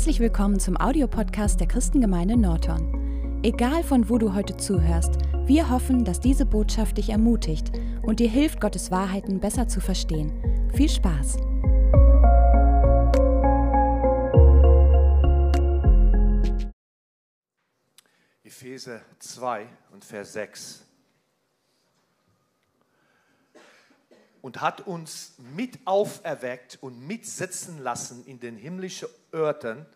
Herzlich willkommen zum Audiopodcast der Christengemeinde Norton. Egal von wo du heute zuhörst, wir hoffen, dass diese Botschaft dich ermutigt und dir hilft, Gottes Wahrheiten besser zu verstehen. Viel Spaß! Epheser 2 und Vers 6. und hat uns mit auferweckt und mitsitzen lassen in den himmlischen Örtern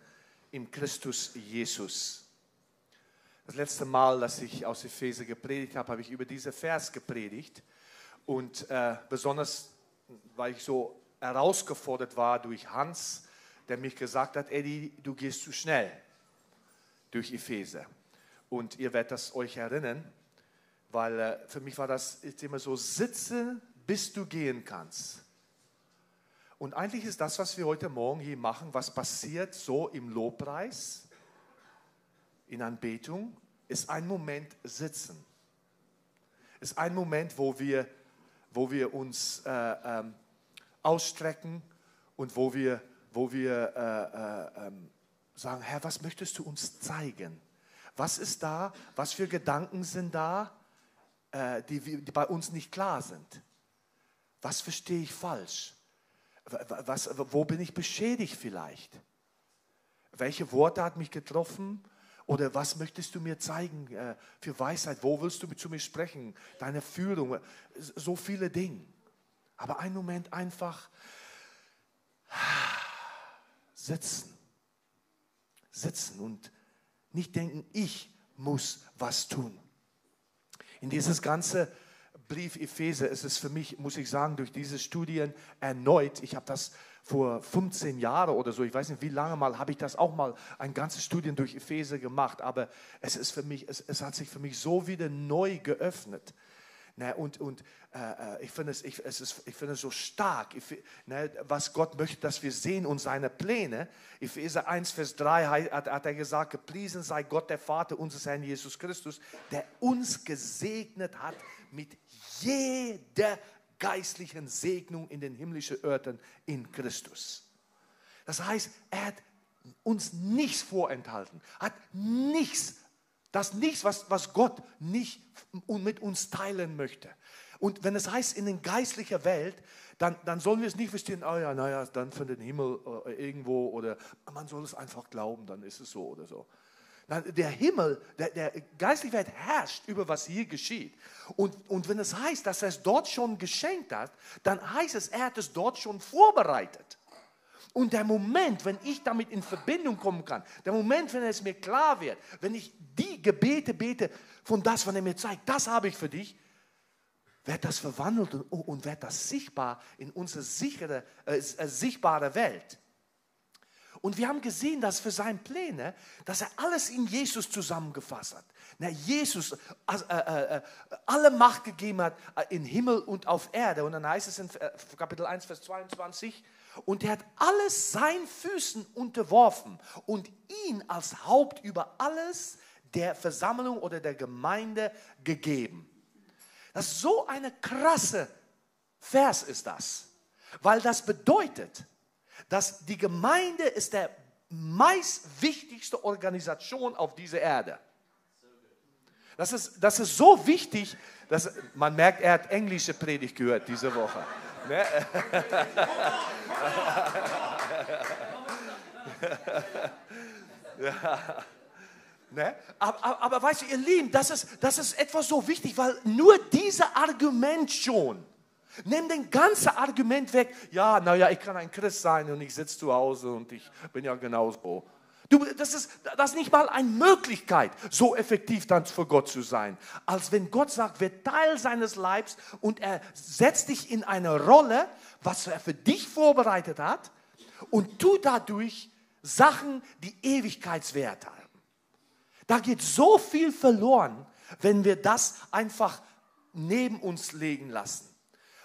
in Christus Jesus. Das letzte Mal, dass ich aus Epheser gepredigt habe, habe ich über diese Vers gepredigt. Und äh, besonders, weil ich so herausgefordert war durch Hans, der mich gesagt hat, Eddie, du gehst zu schnell durch Epheser. Und ihr werdet das euch erinnern, weil äh, für mich war das immer so, sitze bis du gehen kannst. Und eigentlich ist das, was wir heute Morgen hier machen, was passiert so im Lobpreis, in Anbetung, ist ein Moment sitzen. Ist ein Moment, wo wir, wo wir uns äh, ähm, ausstrecken und wo wir, wo wir äh, äh, ähm, sagen, Herr, was möchtest du uns zeigen? Was ist da? Was für Gedanken sind da, äh, die, die bei uns nicht klar sind? Was verstehe ich falsch? Was, wo bin ich beschädigt vielleicht? Welche Worte hat mich getroffen? Oder was möchtest du mir zeigen äh, für Weisheit? Wo willst du zu mir sprechen? Deine Führung, so viele Dinge. Aber einen Moment einfach sitzen. Sitzen und nicht denken, ich muss was tun. In dieses ganze Brief Epheser. Ist es für mich, muss ich sagen, durch diese Studien erneut, ich habe das vor 15 Jahren oder so, ich weiß nicht wie lange mal, habe ich das auch mal, ein ganzes Studien durch Epheser gemacht, aber es ist für mich, es, es hat sich für mich so wieder neu geöffnet. Ne, und und äh, äh ich finde es, ich, es ist, ich finde es so stark, ich, ne, was Gott möchte, dass wir sehen und seine Pläne. Epheser 1, Vers 3 hat, hat er gesagt, gepriesen sei Gott, der Vater unseres Herrn Jesus Christus, der uns gesegnet hat mit jeder geistlichen Segnung in den himmlischen Örtern in Christus. Das heißt, er hat uns nichts vorenthalten, hat nichts, das nichts, was, was Gott nicht mit uns teilen möchte. Und wenn es heißt in der geistlichen Welt, dann, dann sollen wir es nicht verstehen, oh ja, naja, dann von den Himmel äh, irgendwo oder man soll es einfach glauben, dann ist es so oder so. Der Himmel, der, der geistliche Welt herrscht über was hier geschieht. Und, und wenn es heißt, dass er es dort schon geschenkt hat, dann heißt es, er hat es dort schon vorbereitet. Und der Moment, wenn ich damit in Verbindung kommen kann, der Moment, wenn es mir klar wird, wenn ich die Gebete bete von das, was er mir zeigt, das habe ich für dich, wird das verwandelt und, und wird das sichtbar in unsere sichere, äh, äh sichtbare Welt. Und wir haben gesehen, dass für seine Pläne, dass er alles in Jesus zusammengefasst hat. Na, Jesus äh, äh, äh, alle Macht gegeben hat äh, in Himmel und auf Erde. Und dann heißt es in Kapitel 1, Vers 22, und er hat alles seinen Füßen unterworfen und ihn als Haupt über alles der Versammlung oder der Gemeinde gegeben. Das ist so eine krasse Vers ist das, weil das bedeutet, dass die Gemeinde ist der meist wichtigste Organisation auf dieser Erde. Das ist, das ist so wichtig, dass man merkt, er hat englische Predigt gehört diese Woche. Ne? ja. Ne? Aber, aber, aber weißt du, ihr Lieben, das ist, das ist etwas so wichtig, weil nur dieses Argument schon Nimm den ganzen Argument weg. Ja, naja, ich kann ein Christ sein und ich sitze zu Hause und ich bin ja genauso. Du, das, ist, das ist nicht mal eine Möglichkeit, so effektiv dann für Gott zu sein. Als wenn Gott sagt, wer Teil seines Leibs und er setzt dich in eine Rolle, was er für dich vorbereitet hat und tu dadurch Sachen, die Ewigkeitswert haben. Da geht so viel verloren, wenn wir das einfach neben uns legen lassen.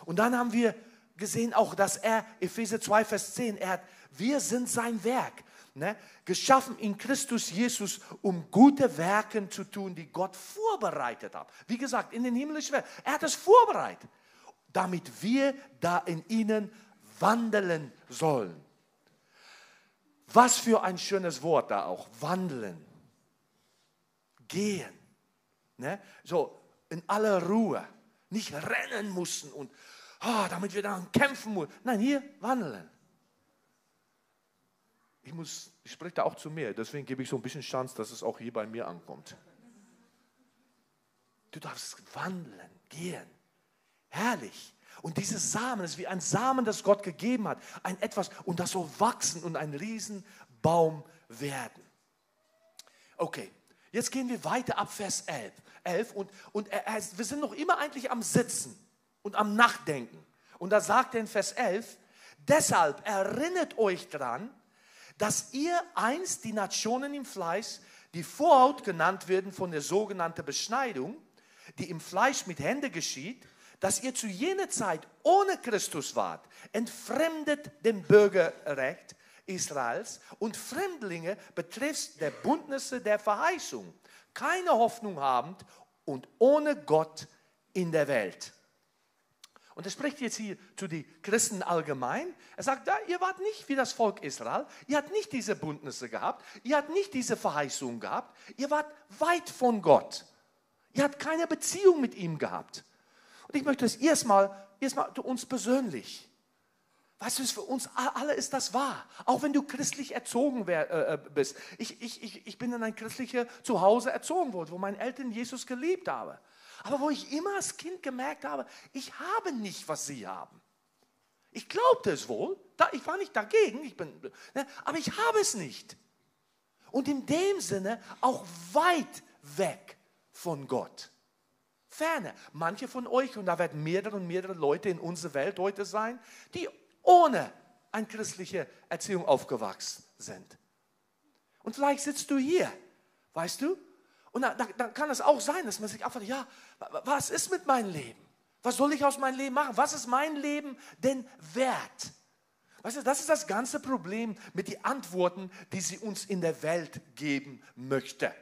Und dann haben wir gesehen auch, dass er, Epheser 2, Vers 10, er hat, wir sind sein Werk, ne? geschaffen in Christus Jesus, um gute Werke zu tun, die Gott vorbereitet hat. Wie gesagt, in den himmlischen Welt. Er hat es vorbereitet, damit wir da in ihnen wandeln sollen. Was für ein schönes Wort da auch. Wandeln. Gehen. Ne? So in aller Ruhe. Nicht rennen mussten und oh, damit wir dann kämpfen mussten. Nein, hier wandeln. Ich, muss, ich spreche da auch zu mir, deswegen gebe ich so ein bisschen Chance, dass es auch hier bei mir ankommt. Du darfst wandeln, gehen. Herrlich. Und dieses Samen ist wie ein Samen, das Gott gegeben hat. Ein etwas und das soll wachsen und ein Riesenbaum werden. Okay, jetzt gehen wir weiter ab Vers 11. 11 und, und er, er, wir sind noch immer eigentlich am Sitzen und am Nachdenken. Und da sagt er in Vers 11, deshalb erinnert euch daran, dass ihr einst die Nationen im Fleisch, die Vorhaut genannt werden von der sogenannten Beschneidung, die im Fleisch mit Händen geschieht, dass ihr zu jener Zeit ohne Christus wart, entfremdet dem Bürgerrecht Israels und Fremdlinge betrifft der Bündnisse der Verheißung, keine Hoffnung habend und ohne Gott in der Welt. Und er spricht jetzt hier zu den Christen allgemein. Er sagt, da, ihr wart nicht wie das Volk Israel, ihr habt nicht diese Bündnisse gehabt, ihr habt nicht diese Verheißung gehabt, ihr wart weit von Gott. Ihr habt keine Beziehung mit ihm gehabt. Und ich möchte es erstmal, erstmal uns persönlich. Weißt du, für uns alle ist das wahr. Auch wenn du christlich erzogen äh, äh, bist. Ich, ich, ich bin in ein christliches Zuhause erzogen worden, wo meine Eltern Jesus geliebt haben. Aber wo ich immer als Kind gemerkt habe, ich habe nicht, was sie haben. Ich glaubte es wohl, ich war nicht dagegen, ich bin, ne, aber ich habe es nicht. Und in dem Sinne auch weit weg von Gott. Ferne. Manche von euch, und da werden mehrere und mehrere Leute in unserer Welt heute sein, die ohne eine christliche Erziehung aufgewachsen sind. Und vielleicht sitzt du hier, weißt du? Und dann, dann kann es auch sein, dass man sich einfach, ja, was ist mit meinem Leben? Was soll ich aus meinem Leben machen? Was ist mein Leben denn wert? Weißt du, das ist das ganze Problem mit den Antworten, die sie uns in der Welt geben möchte.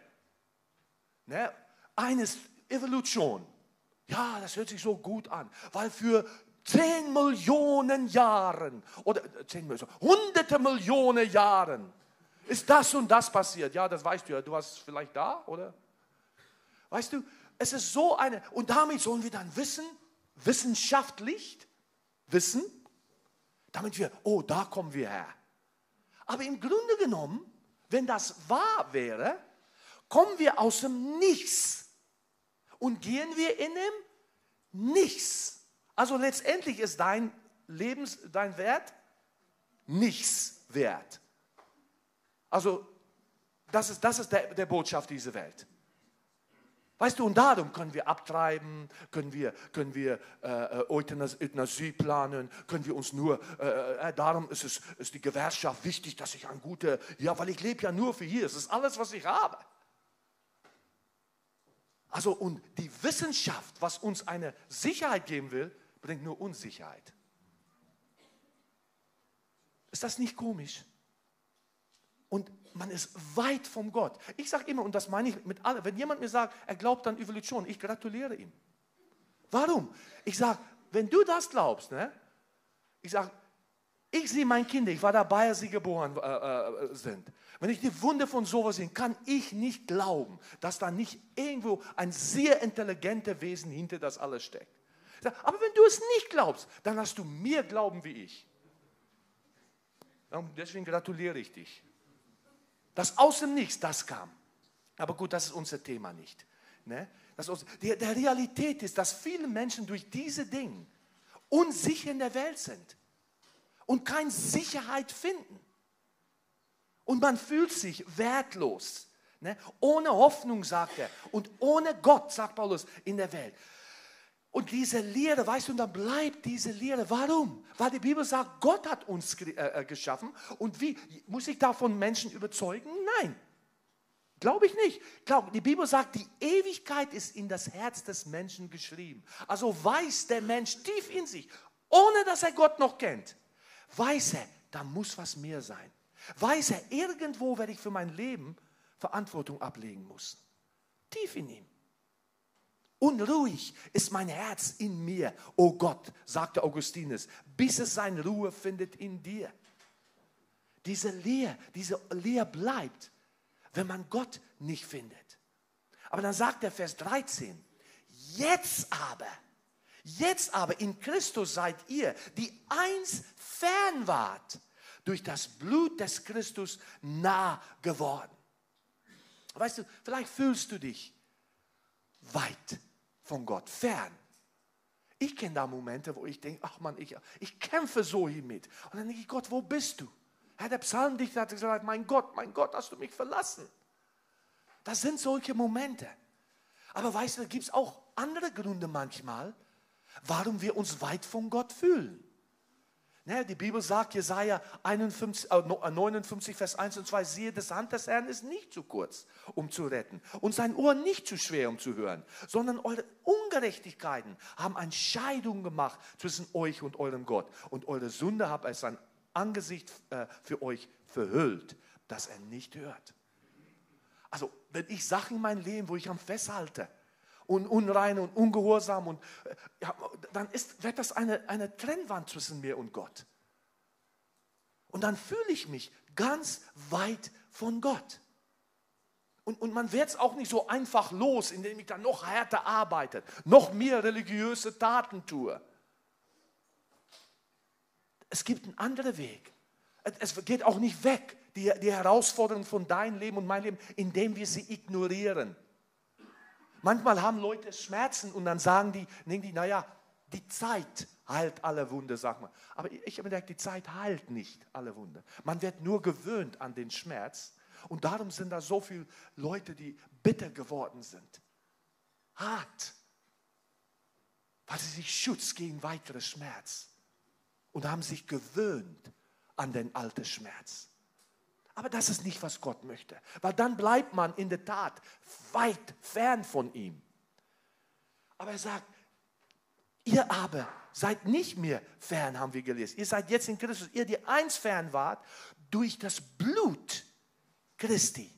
Ne? Eines Evolution. Ja, das hört sich so gut an, weil für 10 Millionen Jahren oder 10 äh, Millionen, hunderte Millionen Jahren ist das und das passiert. Ja, das weißt du ja, du warst vielleicht da, oder? Weißt du, es ist so eine, und damit sollen wir dann wissen, wissenschaftlich wissen, damit wir, oh, da kommen wir her. Aber im Grunde genommen, wenn das wahr wäre, kommen wir aus dem Nichts und gehen wir in dem Nichts. Also letztendlich ist dein Lebens, dein Wert nichts wert. Also das ist, das ist der, der Botschaft dieser Welt. Weißt du, und darum können wir abtreiben, können wir, können wir äh, Euthanasie planen, können wir uns nur, äh, äh, darum ist es ist die Gewerkschaft wichtig, dass ich ein guter, ja, weil ich lebe ja nur für hier, es ist alles, was ich habe. Also und die Wissenschaft, was uns eine Sicherheit geben will, bringt nur Unsicherheit. Ist das nicht komisch? Und man ist weit vom Gott. Ich sage immer, und das meine ich mit allem, wenn jemand mir sagt, er glaubt an Evolution, ich gratuliere ihm. Warum? Ich sage, wenn du das glaubst, ne, ich sage, ich sehe meine Kinder, ich war dabei, als sie geboren äh, äh, sind. Wenn ich die Wunde von sowas sehe, kann ich nicht glauben, dass da nicht irgendwo ein sehr intelligenter Wesen hinter das alles steckt. Aber wenn du es nicht glaubst, dann hast du mehr Glauben wie ich. Deswegen gratuliere ich dich. Das aus dem Nichts, das kam. Aber gut, das ist unser Thema nicht. Ne? Das, der, der Realität ist, dass viele Menschen durch diese Dinge unsicher in der Welt sind und keine Sicherheit finden. Und man fühlt sich wertlos. Ne? Ohne Hoffnung, sagt er. Und ohne Gott, sagt Paulus, in der Welt. Und diese Lehre, weißt du, und dann bleibt diese Lehre. Warum? Weil die Bibel sagt, Gott hat uns äh, äh, geschaffen. Und wie? Muss ich davon Menschen überzeugen? Nein. Glaube ich nicht. Glaub, die Bibel sagt, die Ewigkeit ist in das Herz des Menschen geschrieben. Also weiß der Mensch tief in sich, ohne dass er Gott noch kennt, weiß er, da muss was mehr sein weiß er, irgendwo werde ich für mein Leben Verantwortung ablegen muss. Tief in ihm. Unruhig ist mein Herz in mir, o oh Gott, sagte Augustinus, bis es seine Ruhe findet in dir. diese Leer, diese Leer bleibt, wenn man Gott nicht findet. Aber dann sagt der Vers 13, jetzt aber, jetzt aber in Christus seid ihr, die eins fern wart, durch das Blut des Christus nah geworden. Weißt du, vielleicht fühlst du dich weit von Gott, fern. Ich kenne da Momente, wo ich denke, ach man, ich, ich kämpfe so hiermit. Und dann denke ich, Gott, wo bist du? Herr, der Psalmdichter hat gesagt, mein Gott, mein Gott, hast du mich verlassen? Das sind solche Momente. Aber weißt du, da gibt es auch andere Gründe manchmal, warum wir uns weit von Gott fühlen. Ne, die Bibel sagt, Jesaja 51, äh, 59, Vers 1 und 2, siehe, das Hand des Herrn ist nicht zu kurz, um zu retten und sein Ohr nicht zu schwer, um zu hören, sondern eure Ungerechtigkeiten haben eine Scheidung gemacht zwischen euch und eurem Gott und eure Sünde hat er sein Angesicht äh, für euch verhüllt, dass er nicht hört. Also, wenn ich Sachen in meinem Leben, wo ich am festhalte, und unrein und ungehorsam. Und äh, ja, dann ist, wird das eine, eine Trennwand zwischen mir und Gott. Und dann fühle ich mich ganz weit von Gott. Und, und man wird es auch nicht so einfach los, indem ich dann noch härter arbeite, noch mehr religiöse Taten tue. Es gibt einen anderen Weg. Es geht auch nicht weg, die, die Herausforderung von deinem Leben und meinem Leben, indem wir sie ignorieren. Manchmal haben Leute Schmerzen und dann sagen die, denken die, naja, die Zeit heilt alle Wunde, sag mal. Aber ich habe gedacht, die Zeit heilt nicht alle Wunde. Man wird nur gewöhnt an den Schmerz. Und darum sind da so viele Leute, die bitter geworden sind. Hart. Weil sie sich Schutz gegen weitere Schmerz. Und haben sich gewöhnt an den alten Schmerz. Aber das ist nicht, was Gott möchte, weil dann bleibt man in der Tat weit fern von ihm. Aber er sagt, ihr aber seid nicht mehr fern, haben wir gelesen. Ihr seid jetzt in Christus, ihr, die eins fern wart, durch das Blut Christi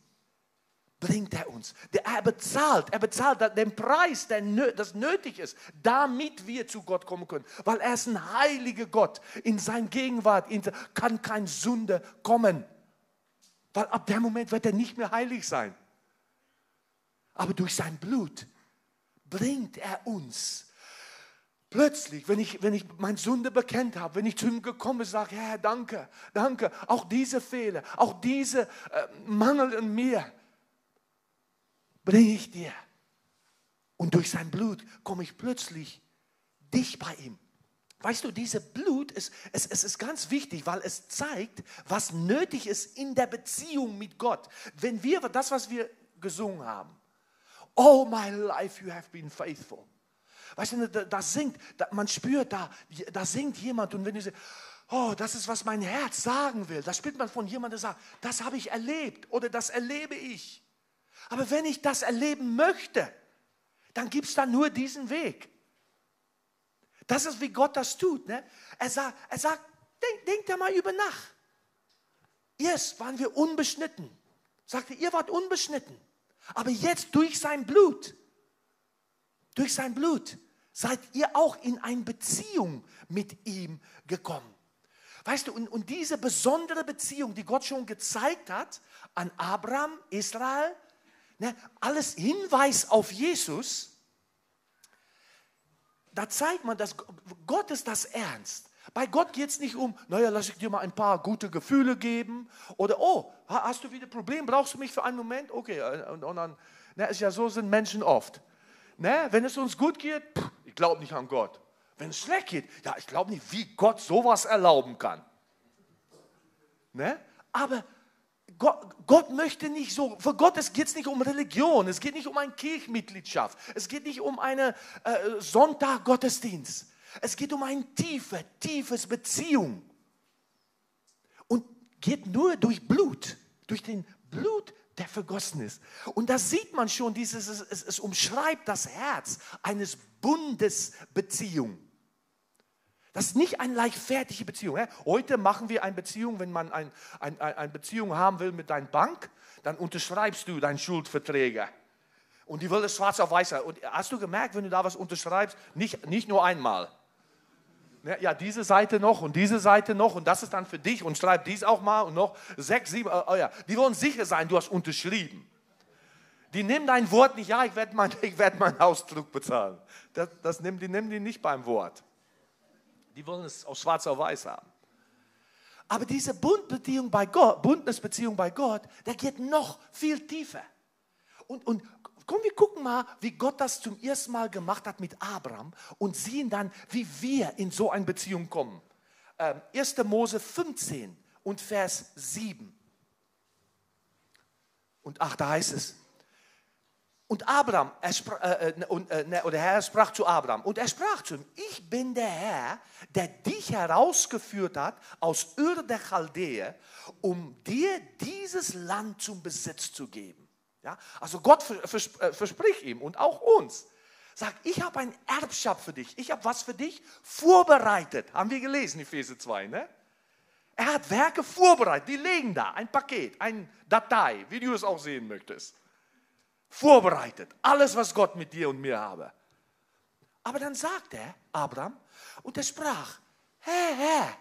bringt er uns. Er bezahlt, er bezahlt den Preis, der das nötig ist, damit wir zu Gott kommen können. Weil er ist ein heiliger Gott. In sein Gegenwart kann kein Sünde kommen. Weil ab dem Moment wird er nicht mehr heilig sein. Aber durch sein Blut bringt er uns plötzlich, wenn ich, wenn ich meine Sünde bekennt habe, wenn ich zu ihm gekommen bin, sage, Herr, danke, danke, auch diese Fehler, auch diese äh, Mangel in mir, bringe ich dir. Und durch sein Blut komme ich plötzlich dich bei ihm. Weißt du, diese Blut, ist, es, es ist ganz wichtig, weil es zeigt, was nötig ist in der Beziehung mit Gott. Wenn wir das, was wir gesungen haben, Oh my life, you have been faithful. Weißt du, da, da singt, da, man spürt, da, da singt jemand und wenn du sagst, oh, das ist, was mein Herz sagen will, da spürt man von jemandem, der sagt, das habe ich erlebt oder das erlebe ich. Aber wenn ich das erleben möchte, dann gibt es da nur diesen Weg. Das ist, wie Gott das tut. Ne? Er sagt, er sagt denk, denkt da mal über nach. Erst waren wir unbeschnitten. Sagte, ihr wart unbeschnitten. Aber jetzt durch sein Blut, durch sein Blut, seid ihr auch in eine Beziehung mit ihm gekommen. Weißt du, und, und diese besondere Beziehung, die Gott schon gezeigt hat an Abraham, Israel, ne, alles Hinweis auf Jesus, da zeigt man, dass Gott ist das ernst. Bei Gott geht es nicht um, naja, lass ich dir mal ein paar gute Gefühle geben oder, oh, hast du wieder ein Problem, brauchst du mich für einen Moment? Okay, äh, und, und dann, ne, ist ja so sind Menschen oft. Ne, wenn es uns gut geht, pff, ich glaube nicht an Gott. Wenn es schlecht geht, ja, ich glaube nicht, wie Gott sowas erlauben kann. Ne? Aber Gott, Gott, möchte nicht so, für Gott geht es nicht um Religion, es geht nicht um eine Kirchmitgliedschaft, es geht nicht um einen äh, Sonntag-Gottesdienst. Es geht um eine tiefe, tiefes Beziehung. Und geht nur durch Blut, durch den Blut, der vergossen ist. Und da sieht man schon, dieses, es, es umschreibt das Herz eines Bundesbeziehung. Das ist nicht eine leichtfertige Beziehung. Heute machen wir eine Beziehung, wenn man ein, ein, eine Beziehung haben will mit deiner Bank, dann unterschreibst du deinen Schuldverträge. Und die will es schwarz auf weiß. Und hast du gemerkt, wenn du da was unterschreibst, nicht, nicht nur einmal. Ja, diese Seite noch und diese Seite noch und das ist dann für dich und schreib dies auch mal und noch sechs, sieben, oh ja. Die wollen sicher sein, du hast unterschrieben. Die nehmen dein Wort nicht, ja, ich werde mein, werd meinen Ausdruck bezahlen. Das, das nehmen, die nehmen die nicht beim Wort. Die wollen es aus schwarz auf weiß haben. Aber diese Bundbeziehung bei Gott, Bundesbeziehung bei Gott, der geht noch viel tiefer. Und, und komm, wir gucken mal, wie Gott das zum ersten Mal gemacht hat mit Abraham und sehen dann, wie wir in so eine Beziehung kommen. Ähm, 1. Mose 15 und Vers 7 und 8, da heißt es, und Abraham, er sprach, äh, äh und, äh, ne, oder Herr sprach zu Abraham und er sprach zu ihm, ich bin der Herr, der dich herausgeführt hat aus Ur der Chaldäe, um dir dieses Land zum Besitz zu geben. Ja? Also Gott äh, verspricht ihm und auch uns, sagt, ich habe ein Erbschaft für dich, ich habe was für dich vorbereitet. Haben wir gelesen, Epheser 2, ne? Er hat Werke vorbereitet, die liegen da, ein Paket, eine Datei, wie du es auch sehen möchtest vorbereitet. Alles, was Gott mit dir und mir habe. Aber dann sagt er, Abraham, und er sprach, Herr, Herr,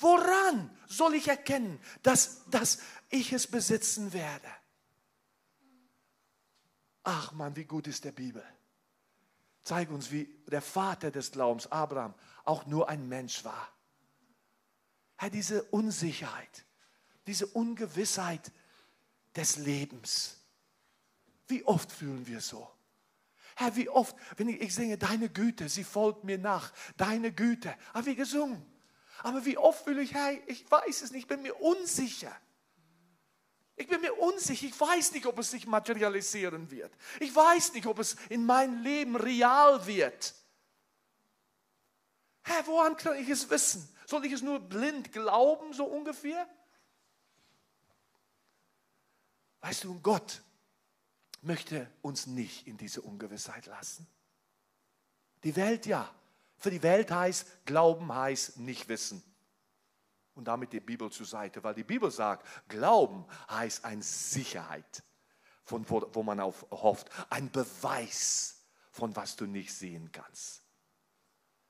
woran soll ich erkennen, dass, dass ich es besitzen werde? Ach man, wie gut ist der Bibel. Zeig uns, wie der Vater des Glaubens, Abraham, auch nur ein Mensch war. Herr, diese Unsicherheit, diese Ungewissheit des Lebens wie oft fühlen wir so? Herr, wie oft, wenn ich, ich singe, deine Güte, sie folgt mir nach, deine Güte, haben wir gesungen. Aber wie oft fühle ich, Herr, ich weiß es nicht, ich bin mir unsicher. Ich bin mir unsicher, ich weiß nicht, ob es sich materialisieren wird. Ich weiß nicht, ob es in meinem Leben real wird. Herr, woran kann ich es wissen? Soll ich es nur blind glauben, so ungefähr? Weißt du, Gott möchte uns nicht in diese Ungewissheit lassen. Die Welt ja. Für die Welt heißt, Glauben heißt nicht wissen. Und damit die Bibel zur Seite, weil die Bibel sagt, Glauben heißt eine Sicherheit, von wo, wo man auf hofft, ein Beweis von was du nicht sehen kannst.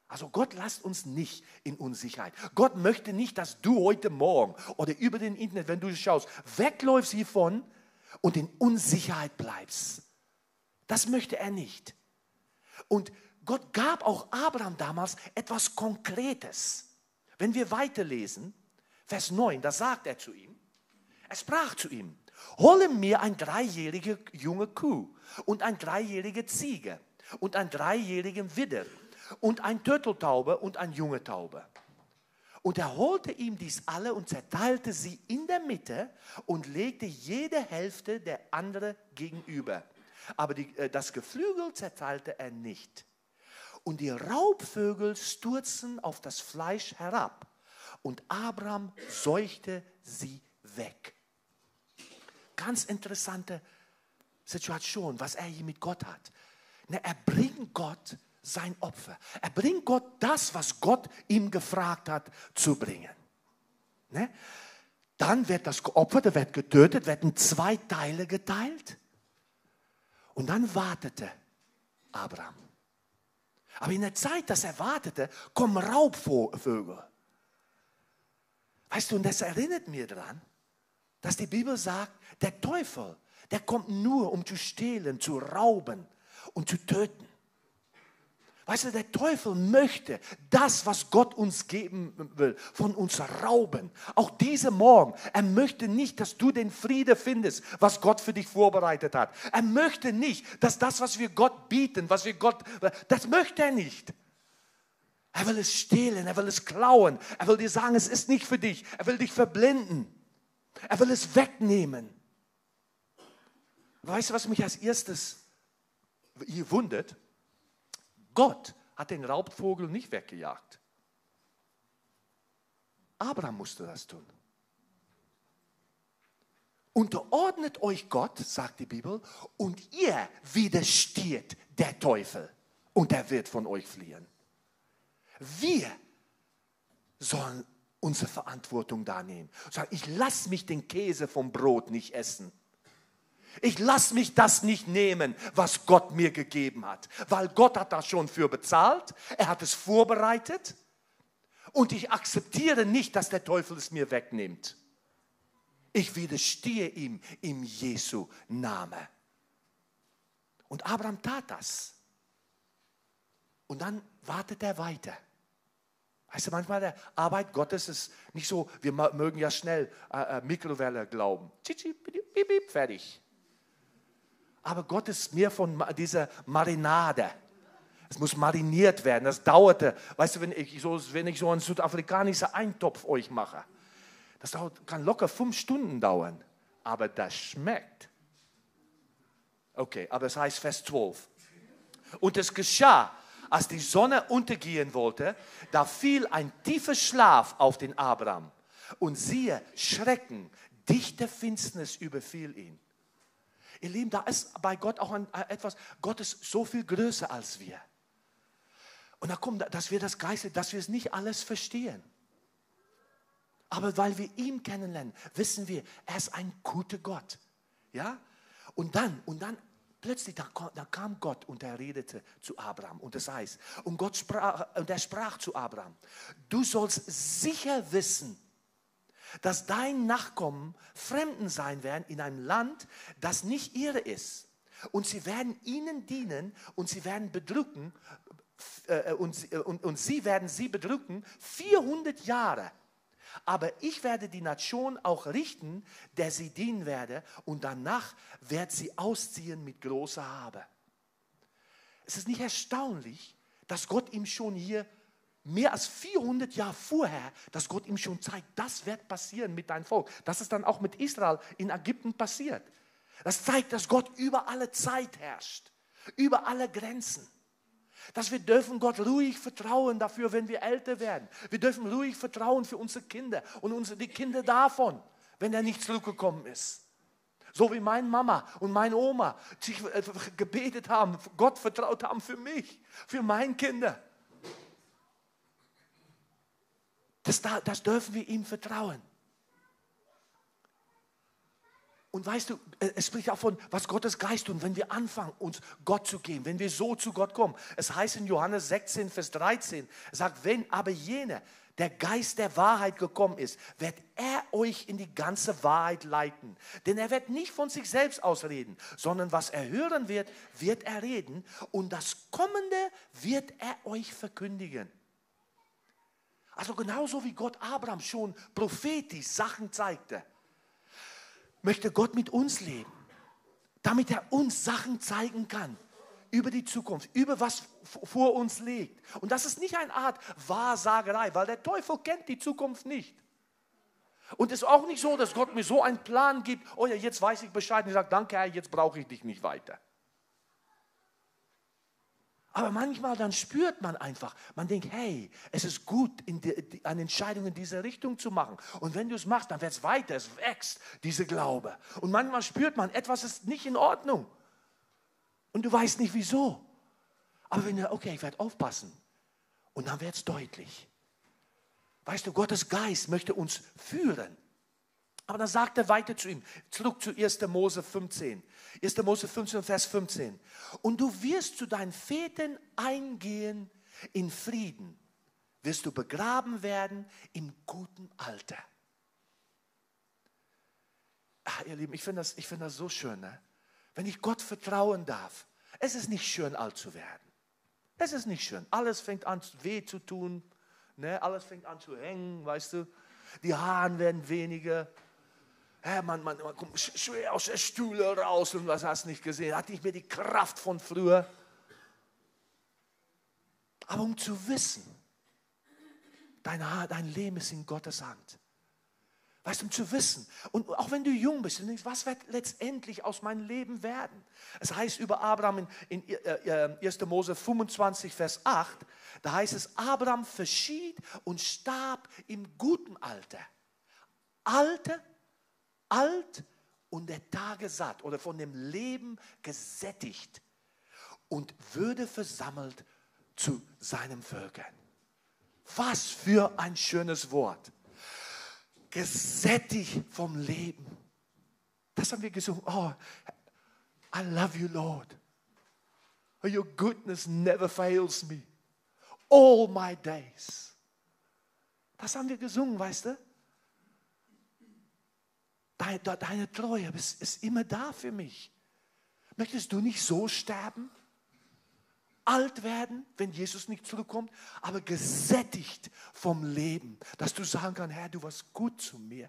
Also Gott lasst uns nicht in Unsicherheit. Gott möchte nicht, dass du heute Morgen oder über den Internet, wenn du schaust, wegläufst hiervon und in Unsicherheit bleibst. Das möchte er nicht. Und Gott gab auch Abraham damals etwas Konkretes. Wenn wir weiterlesen, Vers 9, da sagt er zu ihm, er sprach zu ihm, hole mir ein dreijährige junge Kuh und ein dreijährige Ziege und ein dreijährigen Widder und ein Turteltaube und ein junge Taube. Und er holte ihm dies alle und zerteilte sie in der Mitte und legte jede Hälfte der andere gegenüber. Aber die, äh, das Geflügel zerteilte er nicht. Und die Raubvögel stürzten auf das Fleisch herab. Und Abraham seuchte sie weg. Ganz interessante Situation, was er hier mit Gott hat. Er bringt Gott sein Opfer. Er bringt Gott das, was Gott ihm gefragt hat, zu bringen. Ne? Dann wird das geopfert, wird getötet, wird in zwei Teile geteilt. Und dann wartete Abraham. Aber in der Zeit, dass er wartete, kommen Raubvögel. Weißt du, und das erinnert mir daran, dass die Bibel sagt, der Teufel, der kommt nur, um zu stehlen, zu rauben und zu töten. Weißt du, der Teufel möchte das, was Gott uns geben will, von uns rauben. Auch diese Morgen. Er möchte nicht, dass du den Friede findest, was Gott für dich vorbereitet hat. Er möchte nicht, dass das, was wir Gott bieten, was wir Gott, das möchte er nicht. Er will es stehlen, er will es klauen, er will dir sagen, es ist nicht für dich. Er will dich verblenden. Er will es wegnehmen. Weißt du, was mich als erstes wundert? Gott hat den Raubvogel nicht weggejagt. Abraham musste das tun. Unterordnet euch Gott, sagt die Bibel, und ihr widersteht der Teufel und er wird von euch fliehen. Wir sollen unsere Verantwortung da nehmen. Sagen, ich lasse mich den Käse vom Brot nicht essen. Ich lasse mich das nicht nehmen, was Gott mir gegeben hat, weil Gott hat das schon für bezahlt. Er hat es vorbereitet. Und ich akzeptiere nicht, dass der Teufel es mir wegnimmt. Ich widerstehe ihm im Jesu Name. Und Abraham tat das. Und dann wartet er weiter. Weißt du, manchmal der Arbeit Gottes ist nicht so, wir mögen ja schnell äh, äh, Mikrowelle glauben. fertig. Aber Gott ist mehr von dieser Marinade. Es muss mariniert werden. Das dauerte, weißt du, wenn ich so, wenn ich so einen südafrikanischen Eintopf euch mache, das dauert, kann locker fünf Stunden dauern. Aber das schmeckt. Okay, aber es heißt Vers 12. Und es geschah, als die Sonne untergehen wollte, da fiel ein tiefer Schlaf auf den Abraham. Und siehe, Schrecken, dichte Finsternis überfiel ihn. Ihr Lieben, da ist bei Gott auch ein, äh, etwas, Gott ist so viel größer als wir. Und da kommt, dass wir das Geist, dass wir es nicht alles verstehen. Aber weil wir ihn kennenlernen, wissen wir, er ist ein guter Gott. Ja? Und dann, und dann plötzlich, da, da kam Gott und er redete zu Abraham. Und das heißt, und Gott sprach, und er sprach zu Abraham, du sollst sicher wissen, dass dein Nachkommen Fremden sein werden in einem Land, das nicht ihre ist. Und sie werden ihnen dienen und sie werden bedrücken, äh, und, und, und sie werden sie bedrücken 400 Jahre. Aber ich werde die Nation auch richten, der sie dienen werde, und danach wird sie ausziehen mit großer Habe. Es ist nicht erstaunlich, dass Gott ihm schon hier mehr als 400 Jahre vorher, dass Gott ihm schon zeigt, das wird passieren mit deinem Volk. Das ist dann auch mit Israel in Ägypten passiert. Das zeigt, dass Gott über alle Zeit herrscht, über alle Grenzen. Dass wir dürfen Gott ruhig vertrauen dafür, wenn wir älter werden. Wir dürfen ruhig vertrauen für unsere Kinder und unsere, die Kinder davon, wenn er nicht zurückgekommen ist. So wie meine Mama und meine Oma sich äh, gebetet haben, Gott vertraut haben für mich, für meine Kinder. Das, das dürfen wir ihm vertrauen. Und weißt du, äh, es spricht auch von, was Gottes Geist tut, wenn wir anfangen, uns Gott zu geben, wenn wir so zu Gott kommen. Es heißt in Johannes 16, Vers 13, es sagt, wenn aber jener, der Geist der Wahrheit gekommen ist, wird er euch in die ganze Wahrheit leiten. Denn er wird nicht von sich selbst ausreden, sondern was er hören wird, wird er reden und das Kommende wird er euch verkündigen. Also genauso wie Gott Abraham schon prophetisch Sachen zeigte möchte Gott mit uns leben, damit er uns Sachen zeigen kann über die Zukunft, über was vor uns liegt. Und das ist nicht eine Art Wahrsagerei, weil der Teufel kennt die Zukunft nicht. Und es ist auch nicht so, dass Gott mir so einen Plan gibt, oh ja, jetzt weiß ich Bescheid und ich sage, danke Herr, jetzt brauche ich dich nicht weiter. Aber manchmal dann spürt man einfach, man denkt, hey, es ist gut, die, eine Entscheidung in diese Richtung zu machen. Und wenn du es machst, dann wird es weiter, es wächst, diese Glaube. Und manchmal spürt man, etwas ist nicht in Ordnung. Und du weißt nicht wieso. Aber wenn du, okay, ich werde aufpassen. Und dann wird es deutlich. Weißt du, Gottes Geist möchte uns führen. Aber dann sagt er weiter zu ihm, zurück zu 1. Mose 15. 1. Mose 15, Vers 15. Und du wirst zu deinen Vätern eingehen in Frieden, wirst du begraben werden im guten Alter. Ach, ihr Lieben, ich finde das, find das so schön, ne? wenn ich Gott vertrauen darf. Es ist nicht schön, alt zu werden. Es ist nicht schön. Alles fängt an, weh zu tun. Ne? Alles fängt an zu hängen, weißt du. Die Haare werden weniger hey, man, man, man kommt schwer aus der Stühle raus und was hast du nicht gesehen. Hat nicht mehr die Kraft von früher. Aber um zu wissen, dein, dein Leben ist in Gottes Hand. Weißt du, um zu wissen, und auch wenn du jung bist, du denkst, was wird letztendlich aus meinem Leben werden? Es heißt über Abraham in, in äh, 1. Äh, Mose 25, Vers 8, da heißt es, Abraham verschied und starb im guten Alter. Alter alt und der Tage satt oder von dem Leben gesättigt und würde versammelt zu seinen Völkern. Was für ein schönes Wort. Gesättigt vom Leben. Das haben wir gesungen. Oh, I love you, Lord. Your goodness never fails me. All my days. Das haben wir gesungen, weißt du? Deine, deine Treue ist, ist immer da für mich. Möchtest du nicht so sterben? Alt werden, wenn Jesus nicht zurückkommt, aber gesättigt vom Leben, dass du sagen kannst, Herr, du warst gut zu mir.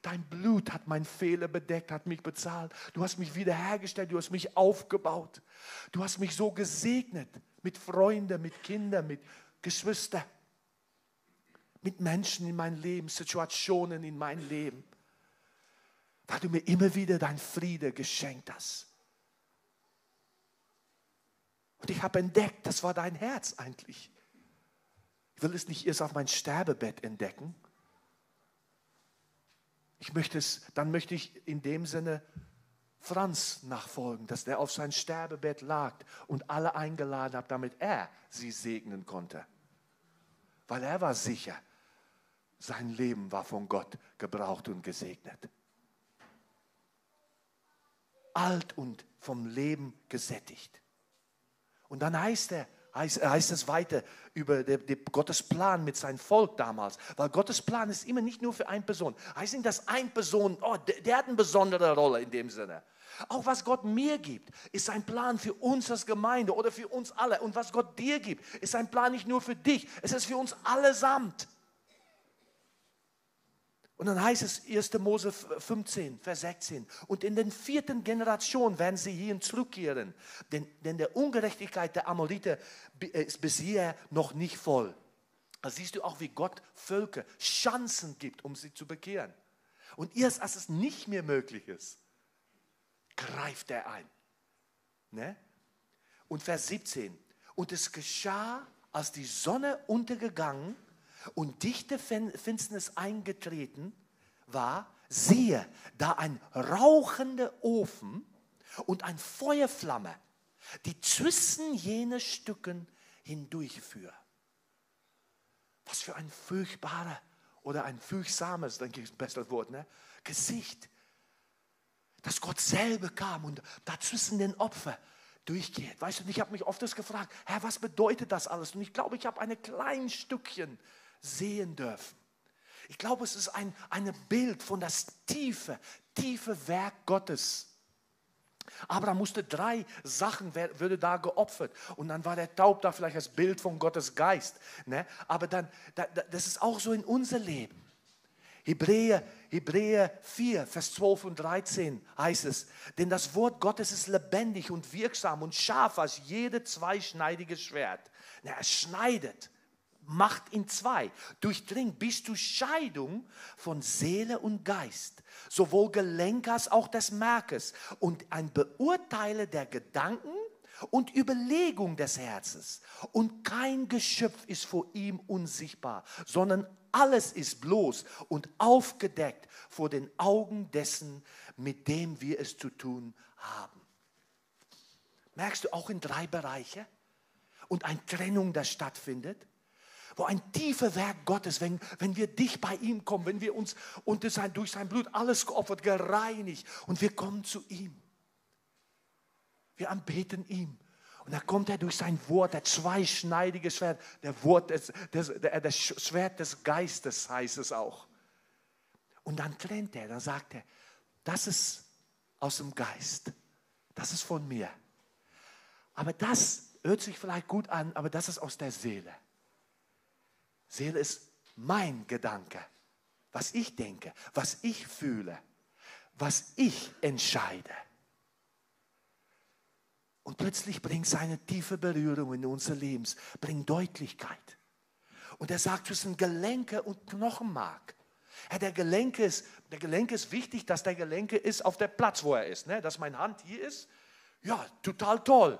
Dein Blut hat meinen Fehler bedeckt, hat mich bezahlt. Du hast mich wiederhergestellt, du hast mich aufgebaut. Du hast mich so gesegnet mit Freunden, mit Kindern, mit Geschwistern, mit Menschen in mein Leben, Situationen in mein Leben weil du mir immer wieder dein Friede geschenkt hast. Und ich habe entdeckt, das war dein Herz eigentlich. Ich will es nicht erst auf mein Sterbebett entdecken. Ich möchte es, dann möchte ich in dem Sinne Franz nachfolgen, dass der auf sein Sterbebett lag und alle eingeladen hat, damit er sie segnen konnte. Weil er war sicher, sein Leben war von Gott gebraucht und gesegnet alt und vom Leben gesättigt. Und dann heißt er, heißt, heißt es weiter über der, der Gottes Plan mit seinem Volk damals. Weil Gottes Plan ist immer nicht nur für eine Person. Heißt nicht, dass eine Person, oh, der, der hat eine besondere Rolle in dem Sinne. Auch was Gott mir gibt, ist ein Plan für uns als Gemeinde oder für uns alle. Und was Gott dir gibt, ist ein Plan nicht nur für dich, es ist für uns allesamt. Und dann heißt es 1. Mose 15, Vers 16. Und in der vierten Generation werden sie hierhin zurückkehren. Denn, denn der Ungerechtigkeit der Amoriter ist bisher noch nicht voll. Da siehst du auch, wie Gott Völker Chancen gibt, um sie zu bekehren. Und erst als es nicht mehr möglich ist, greift er ein. Ne? Und Vers 17. Und es geschah, als die Sonne untergegangen und dichte Finsternis eingetreten war, siehe, da ein rauchender Ofen und ein Feuerflamme, die zwischen jene Stücken hindurchführ. Was für ein furchtbarer oder ein furchtsames, denke ich, ist ein besseres Wort, ne? Gesicht. Dass Gott selber kam und dazwischen den Opfer durchgeht. Weißt du, ich habe mich oft das gefragt, Herr, was bedeutet das alles? Und ich glaube, ich habe ein kleines Stückchen sehen dürfen. Ich glaube, es ist ein ein Bild von das tiefe, tiefe Werk Gottes. Abraham musste drei Sachen, würde da geopfert. Und dann war der Taub da vielleicht als Bild von Gottes Geist. Ne? Aber dann, das ist auch so in unser Leben. Hebräer, Hebräer 4, Vers 12 und 13 heißt es, denn das Wort Gottes ist lebendig und wirksam und scharf als jede zweischneidige Schwert. Na, es schneidet macht in zwei, durchdringt bis zur Scheidung von Seele und Geist, sowohl Gelenk als auch des Merkes und ein Beurteiler der Gedanken und Überlegung des Herzens. Und kein Geschöpf ist vor ihm unsichtbar, sondern alles ist bloß und aufgedeckt vor den Augen dessen, mit dem wir es zu tun haben. Merkst du auch in drei Bereiche? Und eine Trennung, das stattfindet wo ein tiefer Werk Gottes, wenn, wenn wir dicht bei ihm kommen, wenn wir uns unter sein, durch sein Blut alles geopfert, gereinigt und wir kommen zu ihm. Wir anbeten ihm. Und da kommt er durch sein Wort, der zweischneidige Schwert, der Wort des, des, der, das Schwert des Geistes heißt es auch. Und dann trennt er, dann sagt er, das ist aus dem Geist, das ist von mir. Aber das hört sich vielleicht gut an, aber das ist aus der Seele. Seele ist mein Gedanke, was ich denke, was ich fühle, was ich entscheide. Und plötzlich bringt seine tiefe Berührung in unser Leben, bringt Deutlichkeit. Und er sagt zwischen Gelenke und Knochenmark. Ja, der, Gelenke ist, der Gelenke ist wichtig, dass der Gelenke ist auf der Platz, wo er ist. Ne? Dass meine Hand hier ist, ja, total toll.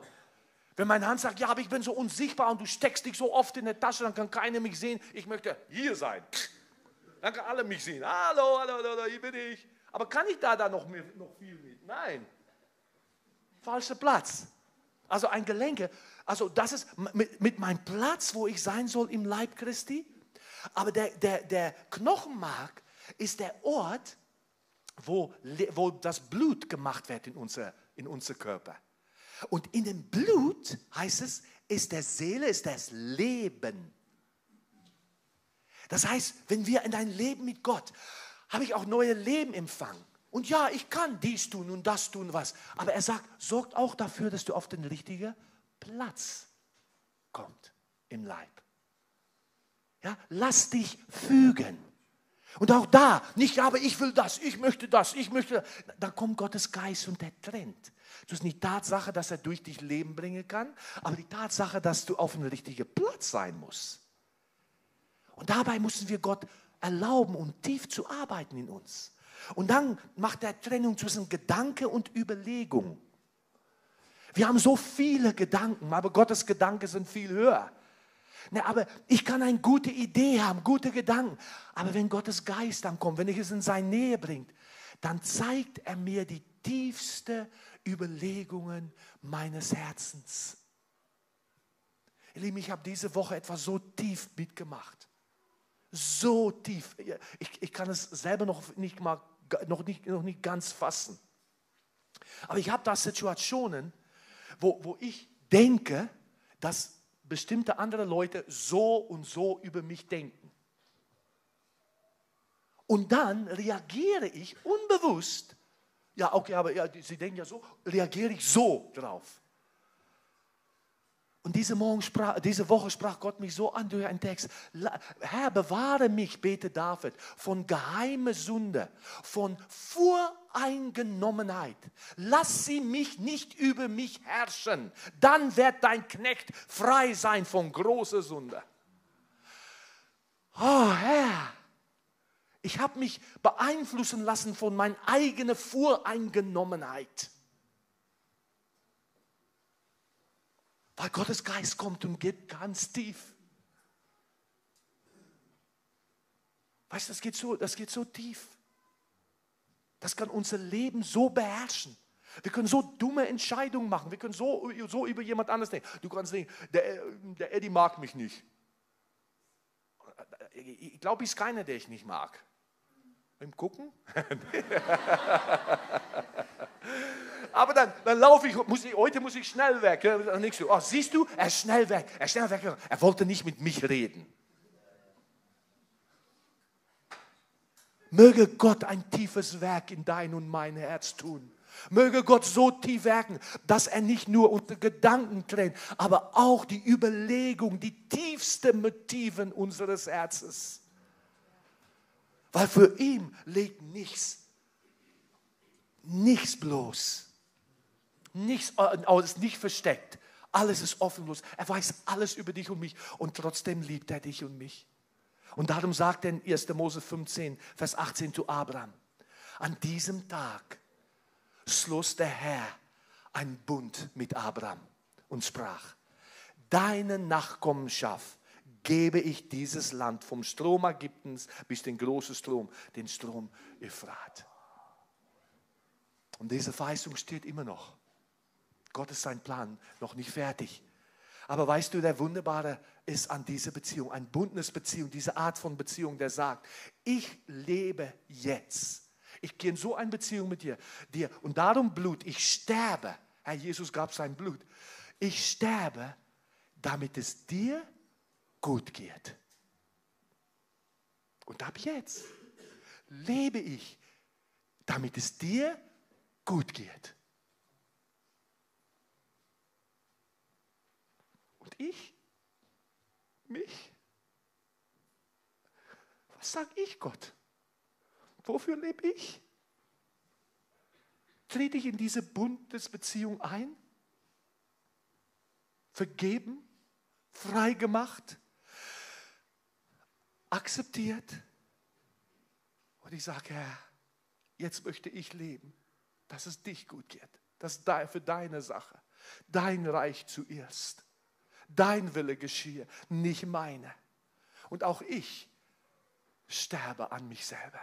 Wenn meine Hand sagt, ja, aber ich bin so unsichtbar und du steckst dich so oft in der Tasche, dann kann keiner mich sehen. Ich möchte hier sein. Dann kann alle mich sehen. Hallo, hallo, hallo, hier bin ich. Aber kann ich da da noch, mehr, noch viel mit? Nein. Falscher Platz. Also ein Gelenke. Also das ist mit, mit meinem Platz, wo ich sein soll im Leib Christi. Aber der, der, der Knochenmark ist der Ort, wo, wo das Blut gemacht wird in unser, in unser Körper. Und in dem Blut, heißt es, ist der Seele, ist das Leben. Das heißt, wenn wir in ein Leben mit Gott, habe ich auch neue Leben empfangen. Und ja, ich kann dies tun und das tun, was. Aber er sagt, sorgt auch dafür, dass du auf den richtigen Platz kommst im Leib. Ja, lass dich fügen. Und auch da, nicht, aber ich will das, ich möchte das, ich möchte das. Da kommt Gottes Geist und der trennt. Das ist nicht Tatsache, dass er durch dich Leben bringen kann, aber die Tatsache, dass du auf dem richtigen Platz sein musst. Und dabei müssen wir Gott erlauben, um tief zu arbeiten in uns. Und dann macht er Trennung zwischen Gedanke und Überlegung. Wir haben so viele Gedanken, aber Gottes Gedanken sind viel höher. Ne, aber ich kann eine gute Idee haben, gute Gedanken. Aber wenn Gottes Geist dann kommt, wenn ich es in seine Nähe bringe, dann zeigt er mir die tiefste Überlegungen meines Herzens. Ihr Lieben, ich habe diese Woche etwas so tief mitgemacht. So tief. Ich, ich kann es selber noch nicht, mal, noch nicht, noch nicht ganz fassen. Aber ich habe da Situationen, wo, wo ich denke, dass bestimmte andere Leute so und so über mich denken. Und dann reagiere ich unbewusst, ja, okay, aber ja, sie denken ja so, reagiere ich so drauf. Und diese, Morgen sprach, diese Woche sprach Gott mich so an durch einen Text. Herr, bewahre mich, bete David, von geheime Sünde, von Voreingenommenheit. Lass sie mich nicht über mich herrschen. Dann wird dein Knecht frei sein von großer Sünde. Oh Herr, ich habe mich beeinflussen lassen von meiner eigenen Voreingenommenheit. Weil Gottes Geist kommt und geht ganz tief. Weißt du, das geht so, das geht so tief. Das kann unser Leben so beherrschen. Wir können so dumme Entscheidungen machen. Wir können so, so über jemand anderes denken. Du kannst denken, der, der Eddie mag mich nicht. Ich glaube, es ist keiner, der ich nicht mag. Beim Gucken? Aber dann, dann laufe ich, muss ich, heute muss ich schnell weg. Dann denkst oh, siehst du, er ist schnell weg, er ist schnell weg. Er wollte nicht mit mich reden. Möge Gott ein tiefes Werk in dein und mein Herz tun. Möge Gott so tief werken, dass er nicht nur unsere Gedanken trennt, aber auch die Überlegung, die tiefsten Motiven unseres Herzens. Weil für ihn liegt nichts, nichts bloß. Nichts äh, ist nicht versteckt. Alles ist offenlos. Er weiß alles über dich und mich und trotzdem liebt er dich und mich. Und darum sagt er in 1. Mose 15, Vers 18 zu Abraham, an diesem Tag schloss der Herr ein Bund mit Abraham und sprach, deine Nachkommenschaft gebe ich dieses Land vom Strom Ägyptens bis den großen Strom, den Strom Euphrat. Und diese Verheißung steht immer noch. Gott ist sein Plan noch nicht fertig. Aber weißt du, der Wunderbare ist an dieser Beziehung, eine Bündnisbeziehung, diese Art von Beziehung, der sagt, ich lebe jetzt. Ich gehe in so eine Beziehung mit dir, dir und darum Blut, ich sterbe. Herr Jesus gab sein Blut. Ich sterbe, damit es dir gut geht. Und ab jetzt lebe ich, damit es dir gut geht. ich? Mich? Was sage ich Gott? Wofür lebe ich? Trete ich in diese Bundesbeziehung ein? Vergeben? Freigemacht? Akzeptiert? Und ich sage, Herr, jetzt möchte ich leben, dass es dich gut geht. Das ist für deine Sache. Dein Reich zuerst. Dein Wille geschehe, nicht meine. Und auch ich sterbe an mich selber.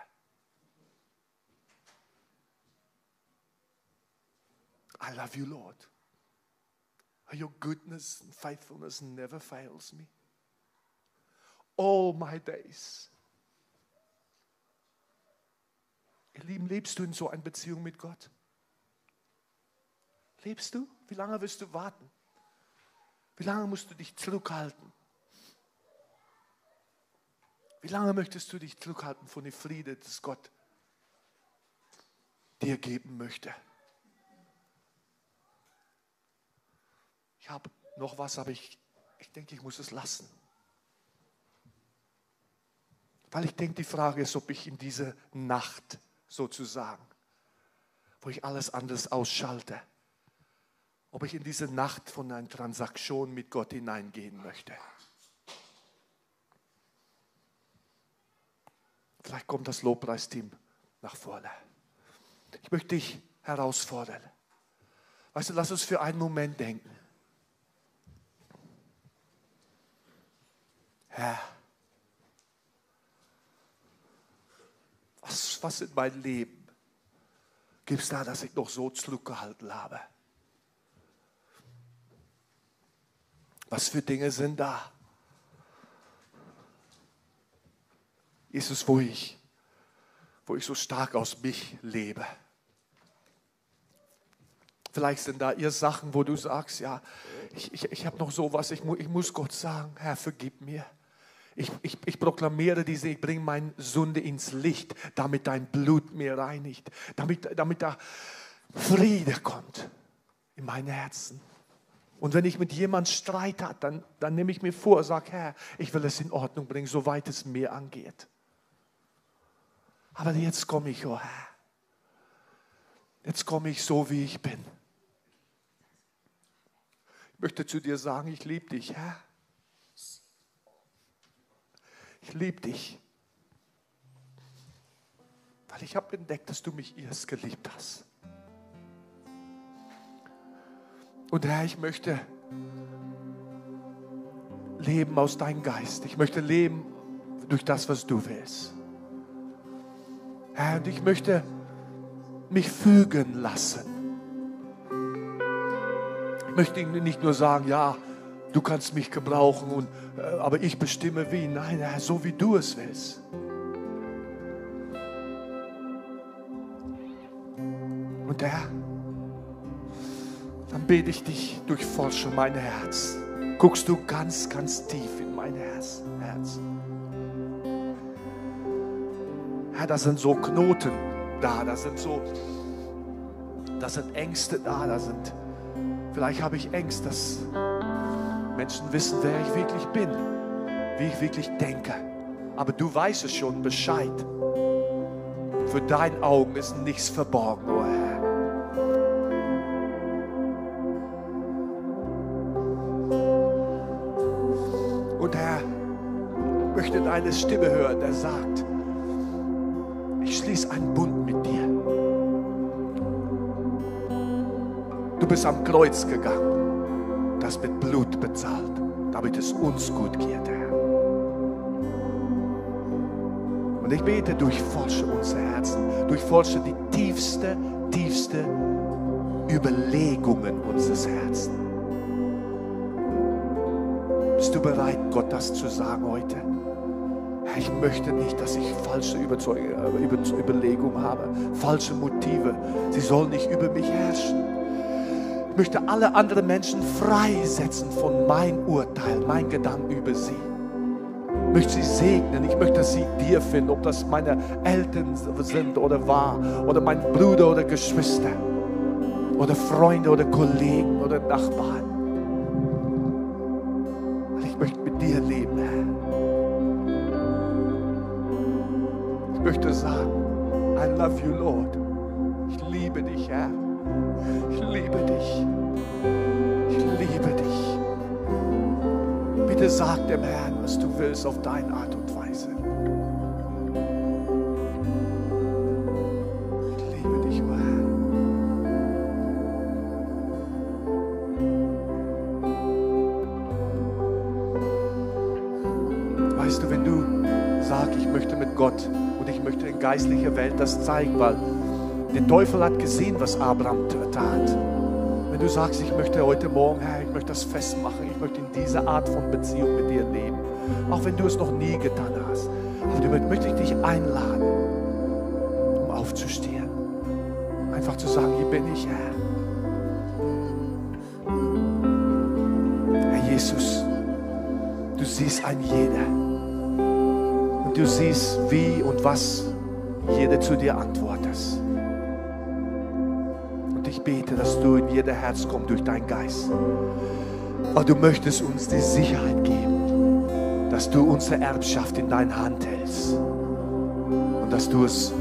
I love you, Lord. Your goodness and faithfulness never fails me. All my days. Ihr Lieben, lebst du in so einer Beziehung mit Gott? Lebst du? Wie lange wirst du warten? Wie lange musst du dich zurückhalten? Wie lange möchtest du dich zurückhalten von dem Friede, das Gott dir geben möchte? Ich habe noch was, aber ich, ich denke, ich muss es lassen. Weil ich denke, die Frage ist, ob ich in diese Nacht sozusagen, wo ich alles anders ausschalte, ob ich in diese Nacht von einer Transaktion mit Gott hineingehen möchte. Vielleicht kommt das Lobpreisteam nach vorne. Ich möchte dich herausfordern. Weißt du, lass uns für einen Moment denken. Herr, was, was in mein Leben gibt es da, dass ich noch so zurückgehalten habe? Was für Dinge sind da? Ist es, wo ich, wo ich so stark aus mich lebe? Vielleicht sind da ihr Sachen, wo du sagst, ja, ich, ich, ich habe noch sowas, ich, ich muss Gott sagen, Herr, vergib mir. Ich, ich, ich proklamiere diese, ich bringe meine Sünde ins Licht, damit dein Blut mir reinigt, damit, damit da Friede kommt in mein Herzen. Und wenn ich mit jemand Streit habe, dann, dann nehme ich mir vor, sage, Herr, ich will es in Ordnung bringen, soweit es mir angeht. Aber jetzt komme ich, oh Herr, jetzt komme ich so, wie ich bin. Ich möchte zu dir sagen, ich liebe dich, Herr. Ich liebe dich. Weil ich habe entdeckt, dass du mich erst geliebt hast. Und Herr, ich möchte leben aus deinem Geist. Ich möchte leben durch das, was du willst. Herr, und ich möchte mich fügen lassen. Ich möchte nicht nur sagen, ja, du kannst mich gebrauchen, und, äh, aber ich bestimme wie. Nein, Herr, so wie du es willst. Und Herr, dann bete ich dich, durchforsche mein Herz. Guckst du ganz, ganz tief in mein Herz. Herr, da sind so Knoten da, da sind so, da sind Ängste da, da sind, vielleicht habe ich Ängste, dass Menschen wissen, wer ich wirklich bin, wie ich wirklich denke. Aber du weißt es schon Bescheid. Für deine Augen ist nichts verborgen, oh Herr. Und Herr, möchte deine Stimme hören, der sagt, ich schließe einen Bund mit dir. Du bist am Kreuz gegangen das mit Blut bezahlt, damit es uns gut geht, Herr. Und ich bete, durchforsche unser Herzen, durchforsche die tiefste, tiefste Überlegungen unseres Herzens. Bist du bereit, Gott das zu sagen heute? Herr, ich möchte nicht, dass ich falsche äh, Überlegungen habe, falsche Motive. Sie sollen nicht über mich herrschen. Möchte alle anderen Menschen freisetzen von mein Urteil, mein Gedanken über sie. Ich möchte sie segnen. Ich möchte, sie dir finden, ob das meine Eltern sind oder war, oder mein Bruder oder Geschwister, oder Freunde oder Kollegen oder Nachbarn. Ich möchte mit dir leben, Herr. Ich möchte sagen, I love you, Lord. Ich liebe dich, Herr. Liebe dich. Ich liebe dich. Bitte sag dem Herrn, was du willst auf deine Art und Weise. Ich liebe dich, oh Herr. Weißt du, wenn du sagst, ich möchte mit Gott und ich möchte in geistlicher Welt das zeigen, weil der Teufel hat gesehen, was Abraham tat. Du sagst, ich möchte heute Morgen, Herr, ich möchte das festmachen, ich möchte in dieser Art von Beziehung mit dir leben, auch wenn du es noch nie getan hast, aber damit möchte ich dich einladen, um aufzustehen. Einfach zu sagen, hier bin ich, Herr. Herr Jesus, du siehst ein jeder. Und du siehst, wie und was jeder zu dir antwortet. Bete, dass du in jeder Herz kommst durch deinen Geist. Aber du möchtest uns die Sicherheit geben, dass du unsere Erbschaft in deiner Hand hältst. Und dass du es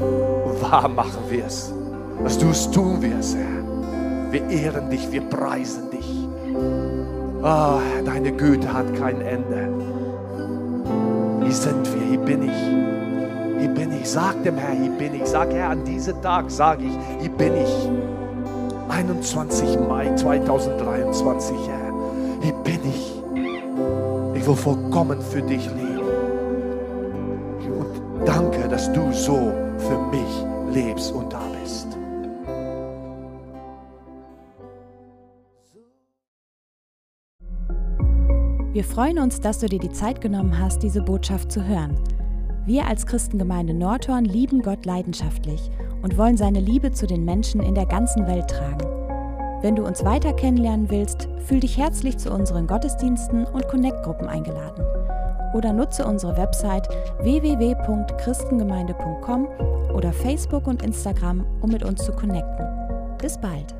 wahr machen wirst. Dass du es tun wirst, Herr. Wir ehren dich, wir preisen dich. Oh, deine Güte hat kein Ende. Hier sind wir, hier bin ich. Hier bin ich. Sag dem Herr, hier bin ich. Sag Herr, an diesem Tag sage ich, hier bin ich. 21 Mai 2023, Herr. Hier bin ich. Ich will vollkommen für dich leben. Und danke, dass du so für mich lebst und da bist. Wir freuen uns, dass du dir die Zeit genommen hast, diese Botschaft zu hören. Wir als Christengemeinde Nordhorn lieben Gott leidenschaftlich und wollen seine Liebe zu den Menschen in der ganzen Welt tragen. Wenn du uns weiter kennenlernen willst, fühl dich herzlich zu unseren Gottesdiensten und Connect-Gruppen eingeladen. Oder nutze unsere Website www.christengemeinde.com oder Facebook und Instagram, um mit uns zu connecten. Bis bald!